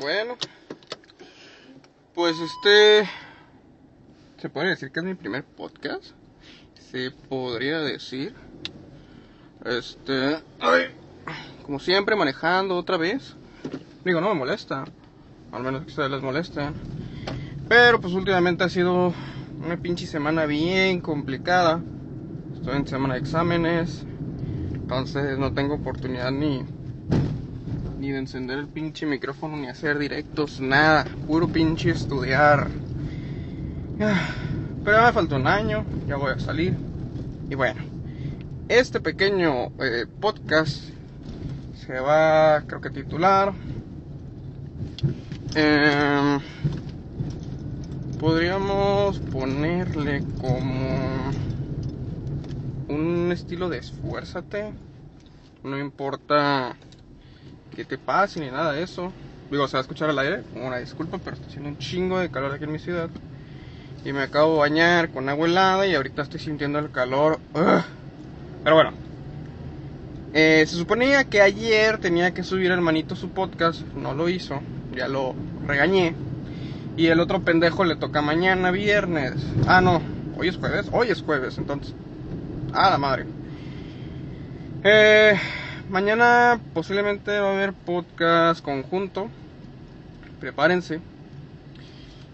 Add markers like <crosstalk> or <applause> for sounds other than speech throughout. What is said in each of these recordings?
Bueno, pues este. ¿Se puede decir que es mi primer podcast? Se podría decir. Este. Como siempre, manejando otra vez. Digo, no me molesta. Al menos que ustedes les molesten. Pero pues últimamente ha sido una pinche semana bien complicada. Estoy en semana de exámenes. Entonces no tengo oportunidad ni ni de encender el pinche micrófono, ni hacer directos, nada. Puro pinche estudiar. Pero ya me falta un año, ya voy a salir. Y bueno, este pequeño eh, podcast se va, creo que titular. Em, podríamos ponerle como un estilo de esfuérzate. No importa que te pase ni nada de eso. Digo, se va a escuchar al aire, una disculpa, pero está haciendo un chingo de calor aquí en mi ciudad. Y me acabo de bañar con agua helada y ahorita estoy sintiendo el calor. Pero bueno. Eh, se suponía que ayer tenía que subir hermanito su podcast, no lo hizo, ya lo regañé. Y el otro pendejo le toca mañana, viernes. Ah, no, hoy es jueves, hoy es jueves, entonces. Ah, la madre. Eh, mañana posiblemente va a haber podcast conjunto. Prepárense.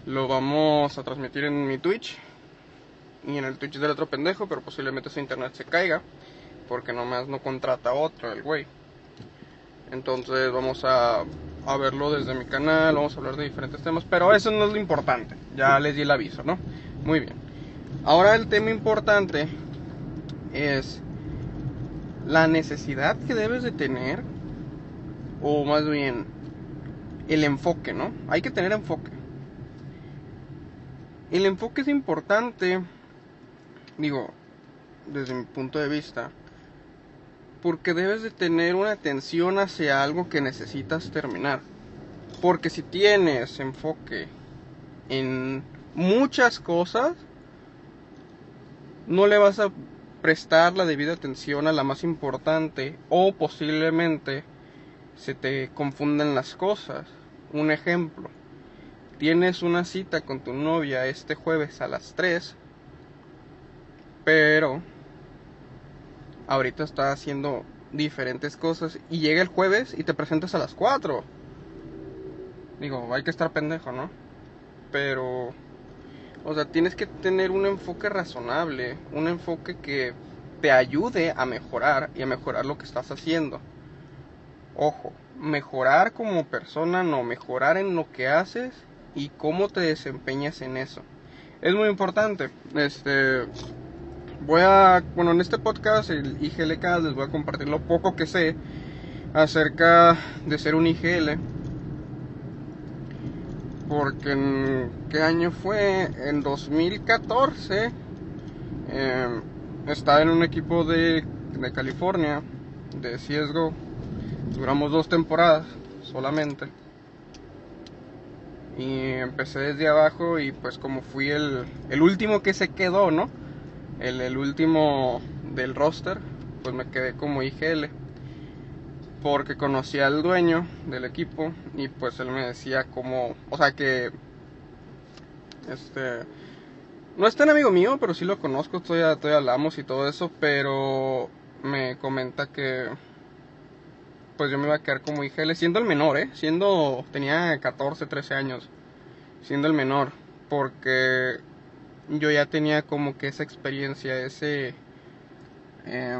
Lo vamos a transmitir en mi Twitch y en el Twitch del otro pendejo, pero posiblemente su internet se caiga porque nomás no contrata otro el güey. Entonces vamos a, a verlo desde mi canal, vamos a hablar de diferentes temas, pero eso no es lo importante. Ya les di el aviso, ¿no? Muy bien. Ahora el tema importante es la necesidad que debes de tener, o más bien el enfoque, ¿no? Hay que tener enfoque. El enfoque es importante, digo, desde mi punto de vista, porque debes de tener una atención hacia algo que necesitas terminar. Porque si tienes enfoque en muchas cosas, no le vas a prestar la debida atención a la más importante o posiblemente se te confunden las cosas. Un ejemplo, tienes una cita con tu novia este jueves a las 3, pero ahorita está haciendo diferentes cosas y llega el jueves y te presentas a las 4. Digo, hay que estar pendejo, ¿no? Pero o sea, tienes que tener un enfoque razonable, un enfoque que te ayude a mejorar y a mejorar lo que estás haciendo. Ojo, mejorar como persona, no mejorar en lo que haces y cómo te desempeñas en eso. Es muy importante. Este voy a, bueno, en este podcast el IGLK les voy a compartir lo poco que sé acerca de ser un IGL porque en qué año fue en 2014 eh, estaba en un equipo de, de California de CSGO duramos dos temporadas solamente. Y empecé desde abajo y pues como fui el, el último que se quedó no el, el último del roster pues me quedé como IGL porque conocí al dueño del equipo y pues él me decía como, o sea que, este, no es tan amigo mío, pero sí lo conozco, todavía, todavía hablamos y todo eso, pero me comenta que, pues yo me iba a quedar como IGL, siendo el menor, ¿eh? Siendo, tenía 14, 13 años, siendo el menor, porque yo ya tenía como que esa experiencia, ese... Eh,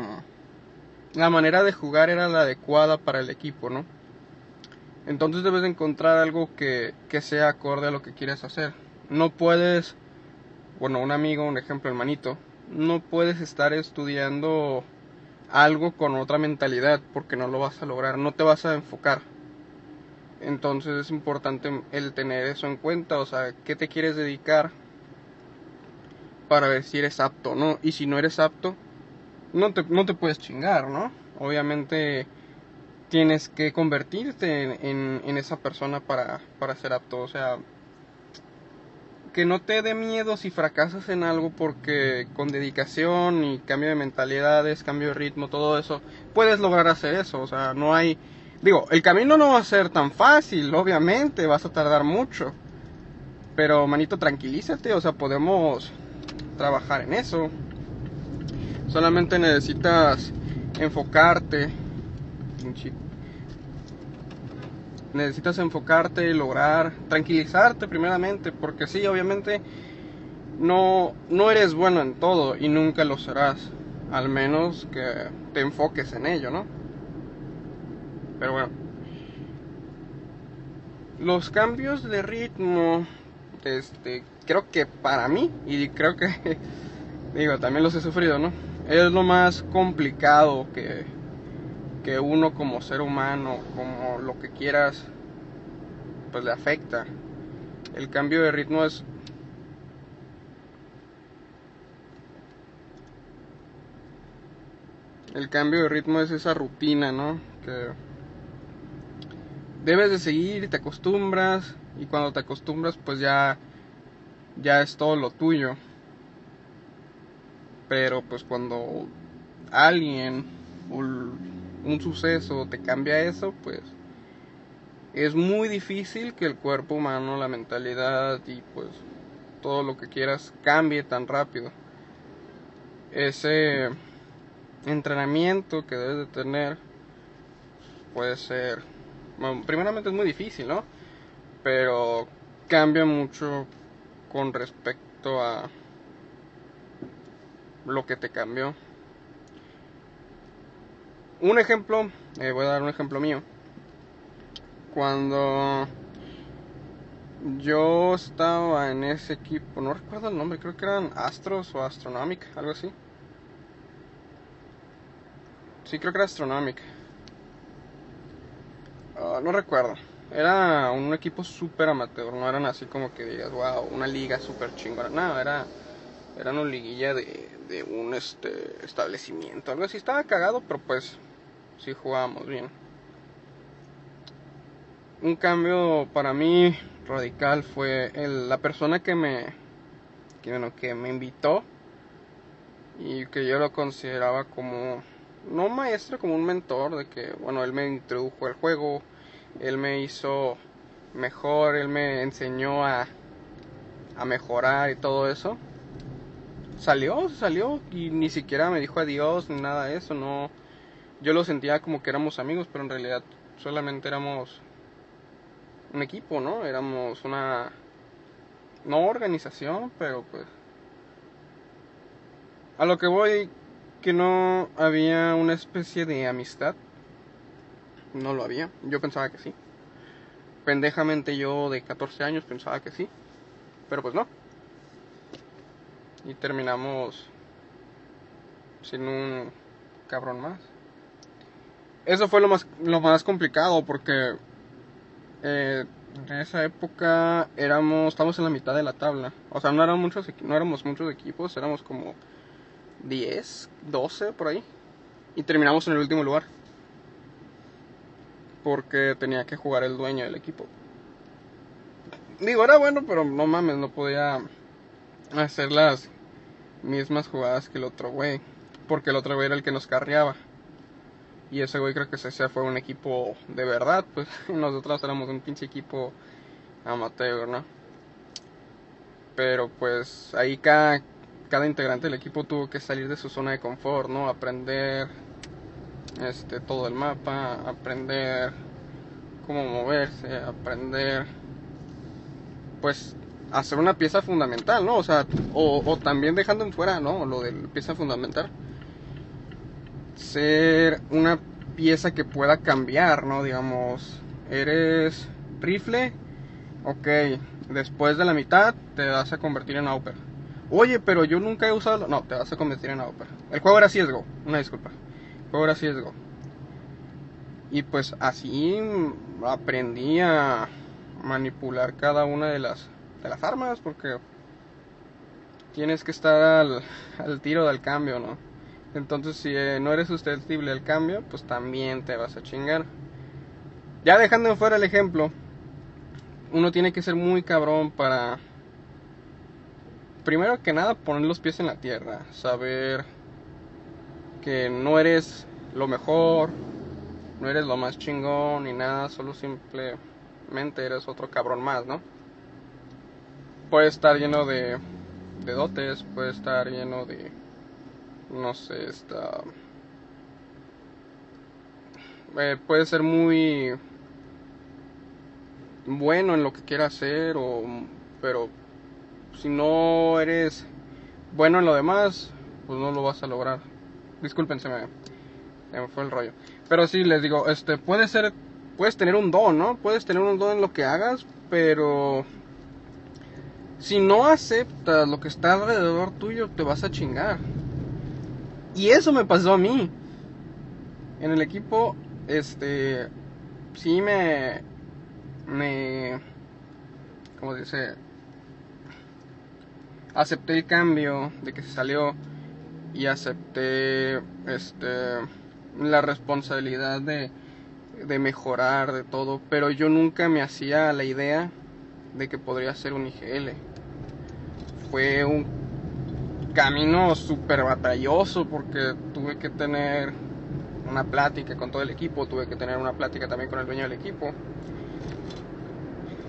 la manera de jugar era la adecuada para el equipo, ¿no? Entonces debes encontrar algo que, que sea acorde a lo que quieres hacer. No puedes, bueno, un amigo, un ejemplo, hermanito, no puedes estar estudiando algo con otra mentalidad porque no lo vas a lograr, no te vas a enfocar. Entonces es importante el tener eso en cuenta, o sea, qué te quieres dedicar para ver si eres apto, ¿no? Y si no eres apto, no te, no te puedes chingar, ¿no? Obviamente tienes que convertirte en, en, esa persona para, para ser apto. O sea, que no te dé miedo si fracasas en algo porque con dedicación y cambio de mentalidades, cambio de ritmo, todo eso, puedes lograr hacer eso. O sea, no hay, Digo, el camino no va a ser tan fácil, obviamente, vas a tardar mucho. Pero, manito, tranquilízate, o sea, podemos trabajar en eso. Solamente necesitas enfocarte. Necesitas enfocarte, lograr, tranquilizarte primeramente, porque sí, obviamente no, no eres bueno en todo y nunca lo serás, al menos que te enfoques en ello, ¿no? Pero bueno. Los cambios de ritmo, este, creo que para mí, y creo que, <laughs> digo, también los he sufrido, ¿no? Es lo más complicado que, que uno como ser humano, como lo que quieras, pues le afecta. El cambio de ritmo es el cambio de ritmo es esa rutina, ¿no? Que debes de seguir y te acostumbras y cuando te acostumbras pues ya ya es todo lo tuyo. Pero pues cuando alguien un suceso te cambia eso, pues es muy difícil que el cuerpo humano, la mentalidad y pues todo lo que quieras cambie tan rápido. Ese entrenamiento que debes de tener puede ser, bueno, primeramente es muy difícil, ¿no? Pero cambia mucho con respecto a lo que te cambió. Un ejemplo, eh, voy a dar un ejemplo mío. Cuando yo estaba en ese equipo, no recuerdo el nombre, creo que eran Astros o Astronomic, algo así. Sí, creo que era Astronomic. Ah, no recuerdo. Era un equipo súper amateur, no eran así como que digas, wow, una liga súper chingona. No, era, era una liguilla de, de un este, establecimiento, algo así. Estaba cagado, pero pues sí jugábamos bien. Un cambio para mí radical fue el, la persona que me, que, bueno, que me invitó y que yo lo consideraba como no maestro, como un mentor, de que, bueno, él me introdujo al juego, él me hizo mejor, él me enseñó a, a mejorar y todo eso. Salió, salió y ni siquiera me dijo adiós ni nada de eso, no. Yo lo sentía como que éramos amigos, pero en realidad solamente éramos un equipo, ¿no? Éramos una no organización, pero pues a lo que voy que no había una especie de amistad. No lo había. Yo pensaba que sí. Pendejamente yo de 14 años pensaba que sí. Pero pues no. Y terminamos sin un cabrón más. Eso fue lo más, lo más complicado porque eh, en esa época éramos, estábamos en la mitad de la tabla. O sea, no, eran muchos, no éramos muchos equipos, éramos como 10, 12 por ahí. Y terminamos en el último lugar. Porque tenía que jugar el dueño del equipo. Digo, era bueno, pero no mames, no podía hacer las mismas jugadas que el otro güey. Porque el otro güey era el que nos carreaba. Y ese güey creo que se fue un equipo de verdad, pues <laughs> nosotros éramos un pinche equipo amateur, ¿no? Pero pues ahí cada, cada integrante del equipo tuvo que salir de su zona de confort, ¿no? Aprender este, todo el mapa, aprender cómo moverse, aprender, pues, hacer una pieza fundamental, ¿no? O sea, o, también dejando en fuera, ¿no? Lo de la pieza fundamental. Ser una pieza que pueda cambiar, ¿no? Digamos, eres rifle, ok, después de la mitad te vas a convertir en Auper Oye, pero yo nunca he usado... No, te vas a convertir en AWP. El juego era CSGO, una disculpa. El juego era CSGO. Y pues así aprendí a manipular cada una de las, de las armas porque tienes que estar al, tiro del cambio, ¿no? Entonces si eh, no eres susceptible al cambio, pues también te vas a chingar. Ya dejando fuera el ejemplo, uno tiene que ser muy cabrón para primero que nada poner los pies en la tierra, saber que no eres lo mejor, no eres lo más chingón ni nada, solo simplemente eres otro cabrón más, ¿no? Puede estar lleno de, de dotes, puede estar lleno de, no sé, está... Eh, puede ser muy bueno en lo que quiera hacer, o, pero si no eres bueno en lo demás, pues no lo vas a lograr. Disculpen, se me, me fue el rollo. Pero sí, les digo, este, puede ser, puedes tener un don, ¿no? Puedes tener un don en lo que hagas, pero si no aceptas lo que está alrededor tuyo, te vas a chingar. Y eso me pasó a mí. En el equipo, este, sí me, me, como dice, acepté el cambio de que se salió y acepté, este, la responsabilidad de, de mejorar, de todo, pero yo nunca me hacía la idea de que podría ser un IGL. Fue un camino súper batalloso porque tuve que tener una plática con todo el equipo, tuve que tener una plática también con el dueño del equipo.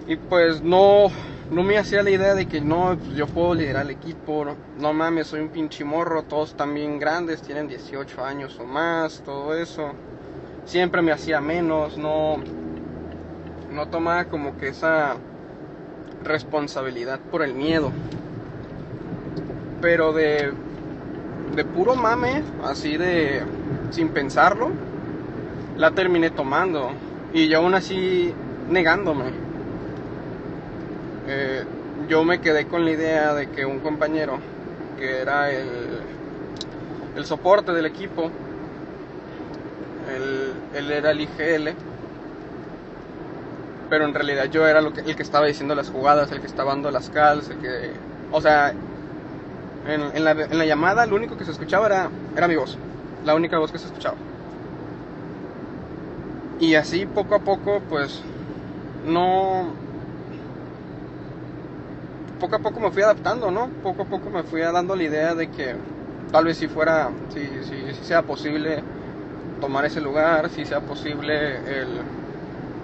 Y pues no, no me hacía la idea de que no, pues yo puedo liderar el equipo, no, no mames, soy un pinche morro, todos también grandes, tienen 18 años o más, todo eso. Siempre me hacía menos, no, no tomaba como que esa responsabilidad por el miedo. Pero de, de puro mame, así de sin pensarlo, la terminé tomando. Y yo aún así negándome. Eh, yo me quedé con la idea de que un compañero, que era el, el soporte del equipo, él, él, era el IGL, pero en realidad yo era lo que, el que estaba diciendo las jugadas, el que estaba dando las calls, el que... O sea, en, en, la, en la llamada lo único que se escuchaba era, era mi voz, la única voz que se escuchaba. Y así poco a poco, pues, no, poco a poco me fui adaptando, ¿no? Poco a poco me fui dando la idea de que tal vez si fuera, si, si, si sea posible tomar ese lugar, si sea posible el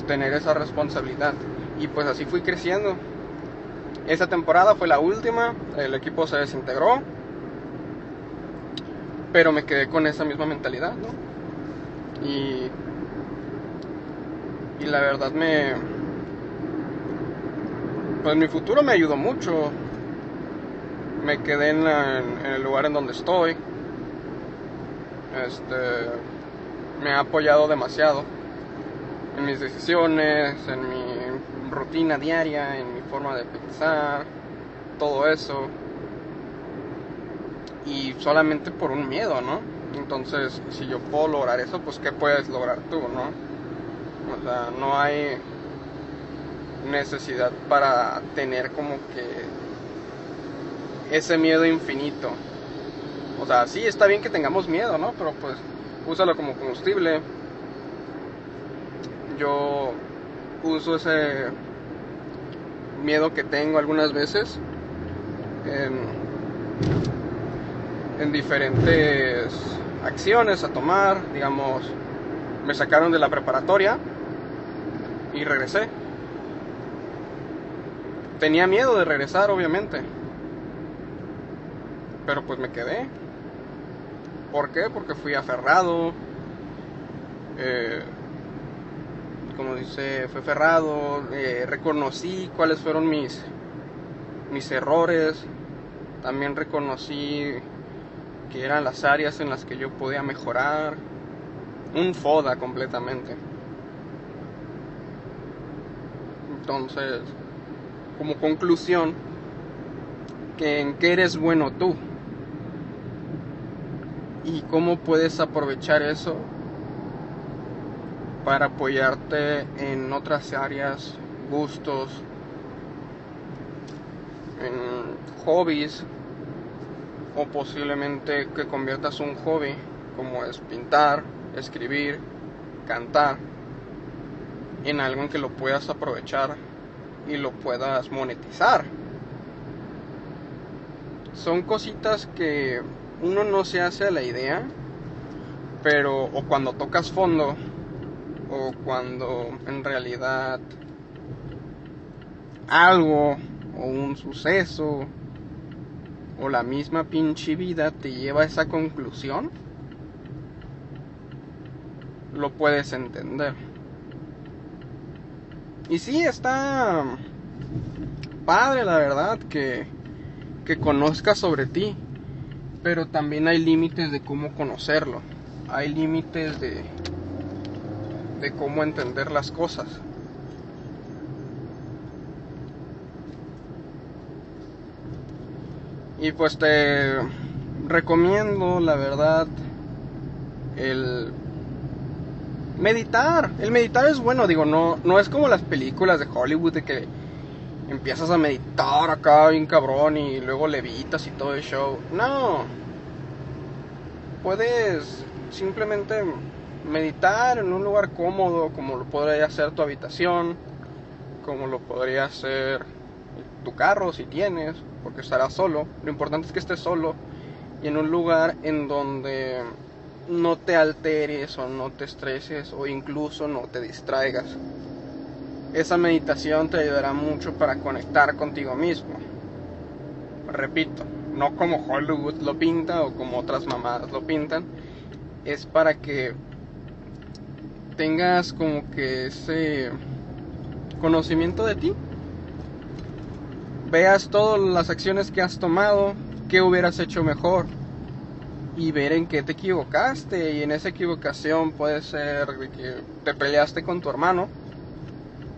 tener esa responsabilidad. Y pues así fui creciendo. Esa temporada fue la última, el equipo se desintegró, pero me quedé con esa misma mentalidad, ¿no? Y, y la verdad me, pues mi futuro me ayudó mucho. Me quedé en, la, en, el lugar en donde estoy. Este, me ha apoyado demasiado en mis decisiones, en mi rutina diaria, en mi forma de pensar, todo eso. Y solamente por un miedo, ¿no? Entonces, si yo puedo lograr eso, pues ¿qué puedes lograr tú, no? O sea, no hay necesidad para tener como que ese miedo infinito. O sea, sí está bien que tengamos miedo, ¿no? Pero pues úsalo como combustible. Yo uso ese miedo que tengo algunas veces en, en diferentes acciones a tomar. Digamos, me sacaron de la preparatoria y regresé Tenía miedo de regresar, obviamente. Pero pues me quedé. ¿Por qué? Porque fui aferrado. Eh, como dice, fue aferrado. Eh, reconocí cuáles fueron mis, mis errores. También reconocí que eran las áreas en las que yo podía mejorar. Un foda completamente. Entonces, como conclusión que en qué eres bueno tú y cómo puedes aprovechar eso para apoyarte en otras áreas, gustos, en hobbies o posiblemente que conviertas un hobby como es pintar, escribir, cantar en algo en que lo puedas aprovechar y lo puedas monetizar. Son cositas que uno no se hace a la idea, pero o cuando tocas fondo o cuando en realidad algo o un suceso o la misma pinche vida te lleva a esa conclusión, lo puedes entender. Y sí, está padre, la verdad, que, que conozcas sobre ti, pero también hay límites de cómo conocerlo, hay límites de, de cómo entender las cosas. Y pues te recomiendo, la verdad, el meditar. El meditar es bueno, digo, no, no es como las películas de Hollywood de que empiezas a meditar acá bien cabrón y luego levitas y todo el show. No. Puedes simplemente meditar en un lugar cómodo, como lo podría hacer tu habitación, como lo podría hacer tu carro si tienes, porque estarás solo. Lo importante es que estés solo y en un lugar en donde no te alteres o no te estreses o incluso no te distraigas. Esa meditación te ayudará mucho para conectar contigo mismo. Repito, no como Hollywood lo pinta o como otras mamadas lo pintan, es para que tengas como que ese conocimiento de ti. Veas todas las acciones que has tomado, qué hubieras hecho mejor y ver en qué te equivocaste. Y en esa equivocación puede ser que te peleaste con tu hermano.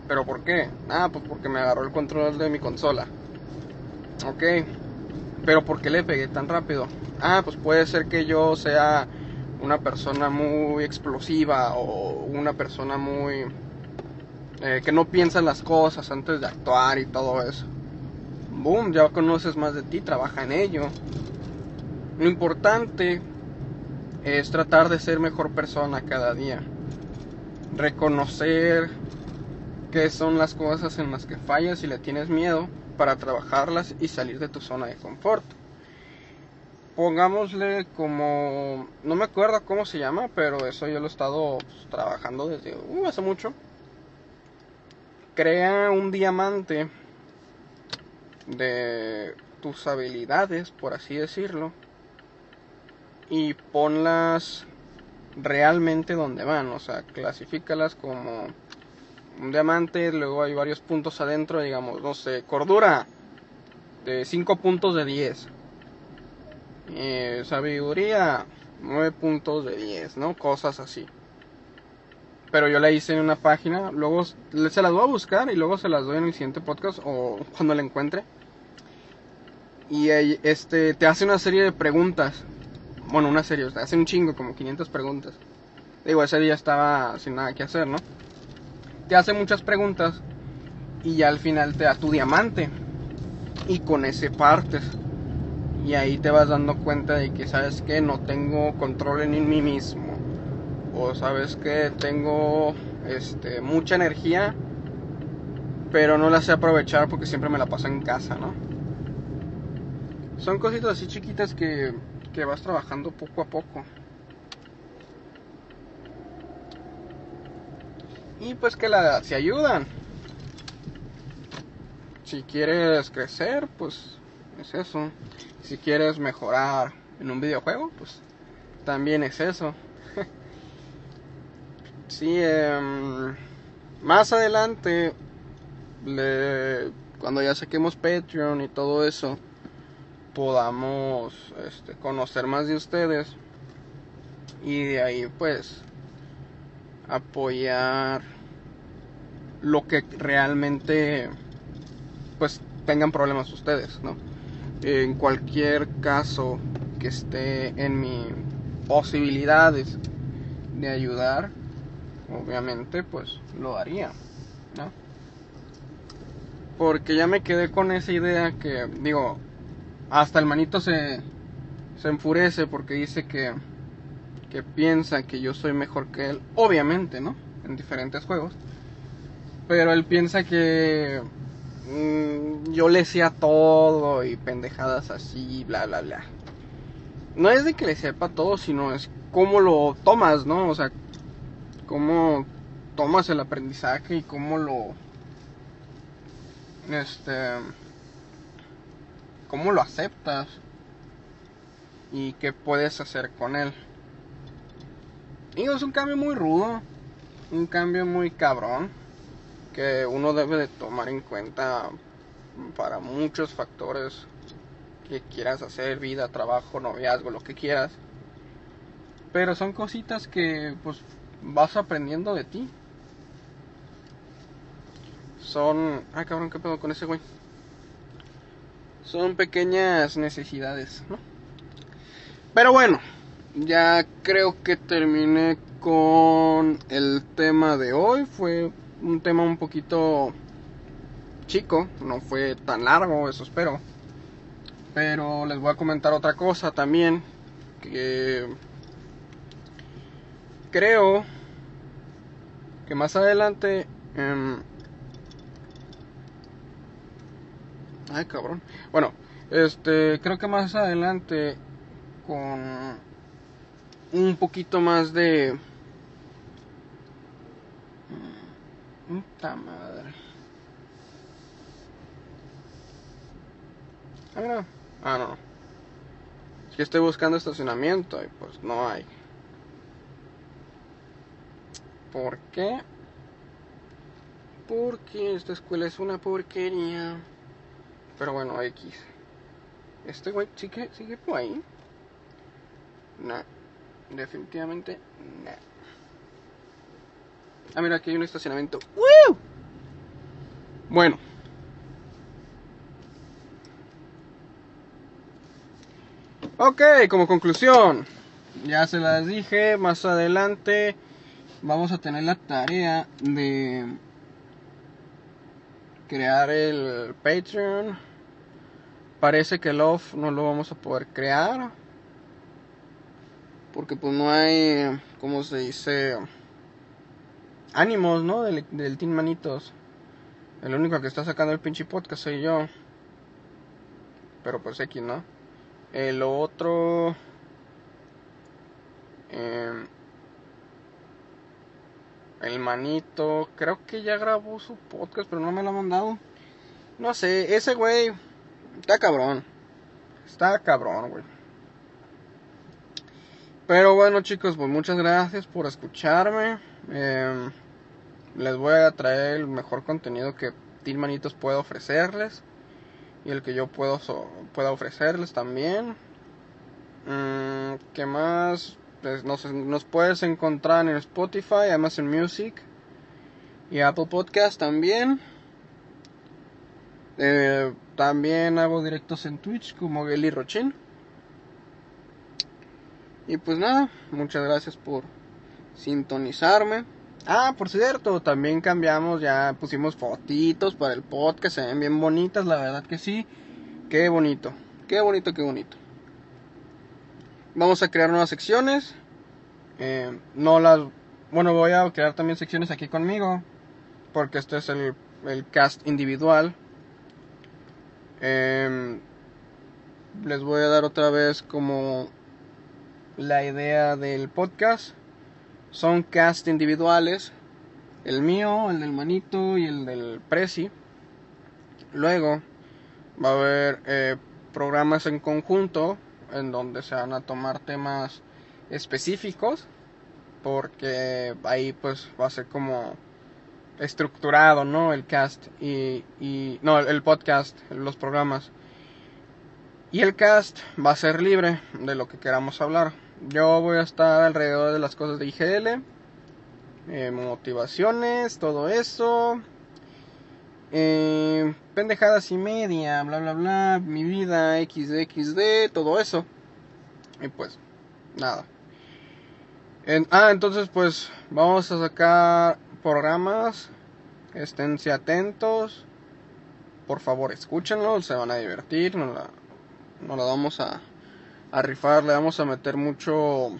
¿Pero por qué? Ah, pues porque me agarró el control de mi consola. Ok. Pero ¿por qué le pegué tan rápido? Ah, pues puede ser que yo sea una persona muy explosiva o una persona muy... Eh, que no piensa en las cosas antes de actuar y todo eso. Boom, ya conoces más de ti, trabaja en ello. Lo importante es tratar de ser mejor persona cada día. Reconocer qué son las cosas en las que fallas y le tienes miedo para trabajarlas y salir de tu zona de confort pongámosle como, no me acuerdo cómo se llama, pero eso yo lo he estado pues, trabajando desde uh, hace mucho. Crea un diamante de tus habilidades, por así decirlo, y ponlas realmente donde van, o sea, clasifícalas como un diamante, luego hay varios puntos adentro, digamos, no sé, cordura de 5 puntos de 10 eh, sabiduría 9 puntos de 10, ¿no? Cosas así. Pero yo la hice en una página, luego se las voy a buscar y luego se las doy en el siguiente podcast o cuando la encuentre. Y este te hace una serie de preguntas. Bueno, una serie, te hace un chingo, como 500 preguntas. Digo, ese día estaba sin nada que hacer, ¿no? Te hace muchas preguntas y ya al final te da tu diamante. Y con ese partes y ahí te vas dando cuenta de que sabes que no tengo control en mí mismo. O sabes que tengo este mucha energía pero no la sé aprovechar porque siempre me la paso en casa no son cositas así chiquitas que, que vas trabajando poco a poco. Y pues que la se ayudan. Si quieres crecer pues es eso si quieres mejorar en un videojuego, pues también es eso. <laughs> sí, em, más adelante, cuando ya saquemos Patreon y todo eso, podamos este, conocer más de ustedes y de ahí pues apoyar lo que realmente pues tengan problemas ustedes, ¿no? En cualquier caso que esté en mis posibilidades de ayudar, obviamente pues lo haría, ¿no? Porque ya me quedé con esa idea que, digo, hasta el manito se, se enfurece porque dice que, que piensa que yo soy mejor que él, obviamente, ¿no? En diferentes juegos. Pero él piensa que Mm, yo le decía todo y pendejadas así, bla, bla, bla. No es de que le sepa todo, sino es cómo lo tomas, ¿no? O sea, cómo tomas el aprendizaje y cómo lo este cómo lo aceptas y qué puedes hacer con él. Y es un cambio muy rudo, un cambio muy cabrón que uno debe de tomar en cuenta para muchos factores que quieras hacer, vida, trabajo, noviazgo, lo que quieras. Pero son cositas que pues vas aprendiendo de ti. Son... Ah, cabrón, ¿qué pedo con ese güey? Son pequeñas necesidades, ¿no? Pero bueno, ya creo que terminé con el tema de hoy. Fue un tema un poquito chico, no fue tan largo, eso espero. Pero les voy a comentar otra cosa también que creo que más adelante em, ay cabrón bueno este creo que más adelante con un poquito más de puta madre ah no ah no es estoy buscando estacionamiento y pues no hay ¿Por qué? Porque esta escuela es una porquería. Pero bueno, X. Este güey sigue, sigue por ahí. No. Definitivamente no. Ah, mira, aquí hay un estacionamiento. ¡Woo! Bueno. Ok, como conclusión. Ya se las dije, más adelante vamos a tener la tarea de crear el Patreon. Parece que Love no lo vamos a poder crear. Porque pues no hay, ¿cómo se dice? Ánimos, ¿no? Del, del Team Manitos. El único que está sacando el pinche podcast soy yo. Pero pues X, ¿no? El otro... Eh, el manito, creo que ya grabó su podcast, pero no me lo ha mandado. No sé, ese güey está cabrón. Está cabrón, güey. Pero bueno, chicos, pues muchas gracias por escucharme. Em, les voy a traer el mejor contenido que Team Manitos pueda ofrecerles. Y el que yo puedo pueda ofrecerles también. Mm, ¿Qué más? Pues, nos, puedes encontrar en Spotify, Amazon Music y Apple Podcast también. Eh, también hago directos en Twitch como Geli Rochin. Y pues nada, muchas gracias por sintonizarme. Ah, por cierto, también cambiamos, ya pusimos fotitos para el podcast, se ven bien bonitas, la verdad que sí. Qué bonito, qué bonito, qué bonito. Vamos a crear nuevas secciones. Eh, no las. Bueno, voy a crear también secciones aquí conmigo. Porque este es el, cast individual. Em, les voy a dar otra vez como la idea del podcast. Son cast individuales. El mío, el del manito y el del presi. Luego va a haber eh, programas en conjunto en donde se van a tomar temas específicos porque ahí pues va a ser como estructurado no el cast y, y no el podcast los programas y el cast va a ser libre de lo que queramos hablar yo voy a estar alrededor de las cosas de IGL eh, motivaciones todo eso eh, pendejadas y media, bla bla bla, mi vida, XD, todo eso. Y pues, nada. ah, entonces pues vamos a sacar programas. Esténse atentos. Por favor, escúchenlo, se van a divertir. Nos la, nos la vamos a, a rifar, le vamos a meter mucho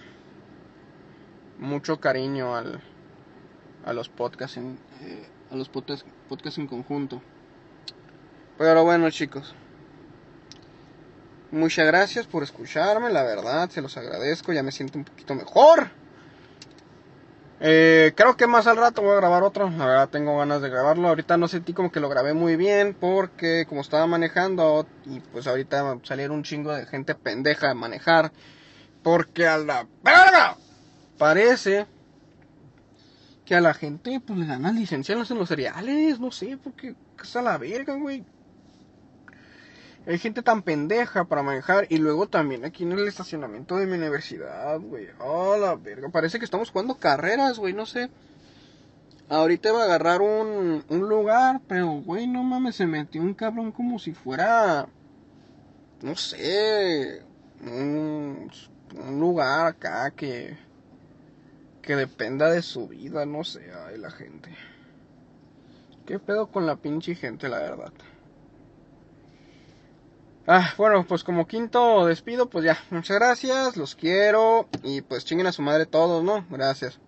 mucho cariño al, a los podcasts. En, eh, a los podcasts, en conjunto. Pero bueno chicos, muchas gracias por escucharme, la verdad, se los agradezco, ya me siento un poquito mejor. Eh, creo que más al rato voy a grabar otro. La verdad tengo ganas de grabarlo. Ahorita no sentí como que lo grabé muy bien porque como estaba manejando y pues ahorita salieron un chingo de gente pendeja de manejar. Porque a la verga parece que a la gente pues le dan las licencias en los cereales. No sé, porque es a la verga, güey. Hay gente tan pendeja para manejar. Y luego también aquí en el estacionamiento de mi universidad, güey. Oh, la verga. Parece que estamos jugando carreras, güey. No sé. Ahorita iba a agarrar un, un lugar, pero, güey, no mames, se metió un cabrón como si fuera, no sé, un, un lugar acá que, que dependa de su vida, no sé, ay, la gente. ¿Qué pedo con la pinche gente, la verdad? Ah, bueno, pues como quinto despido, pues ya, muchas gracias, los quiero y pues chinguen a su madre todos, ¿no? Gracias.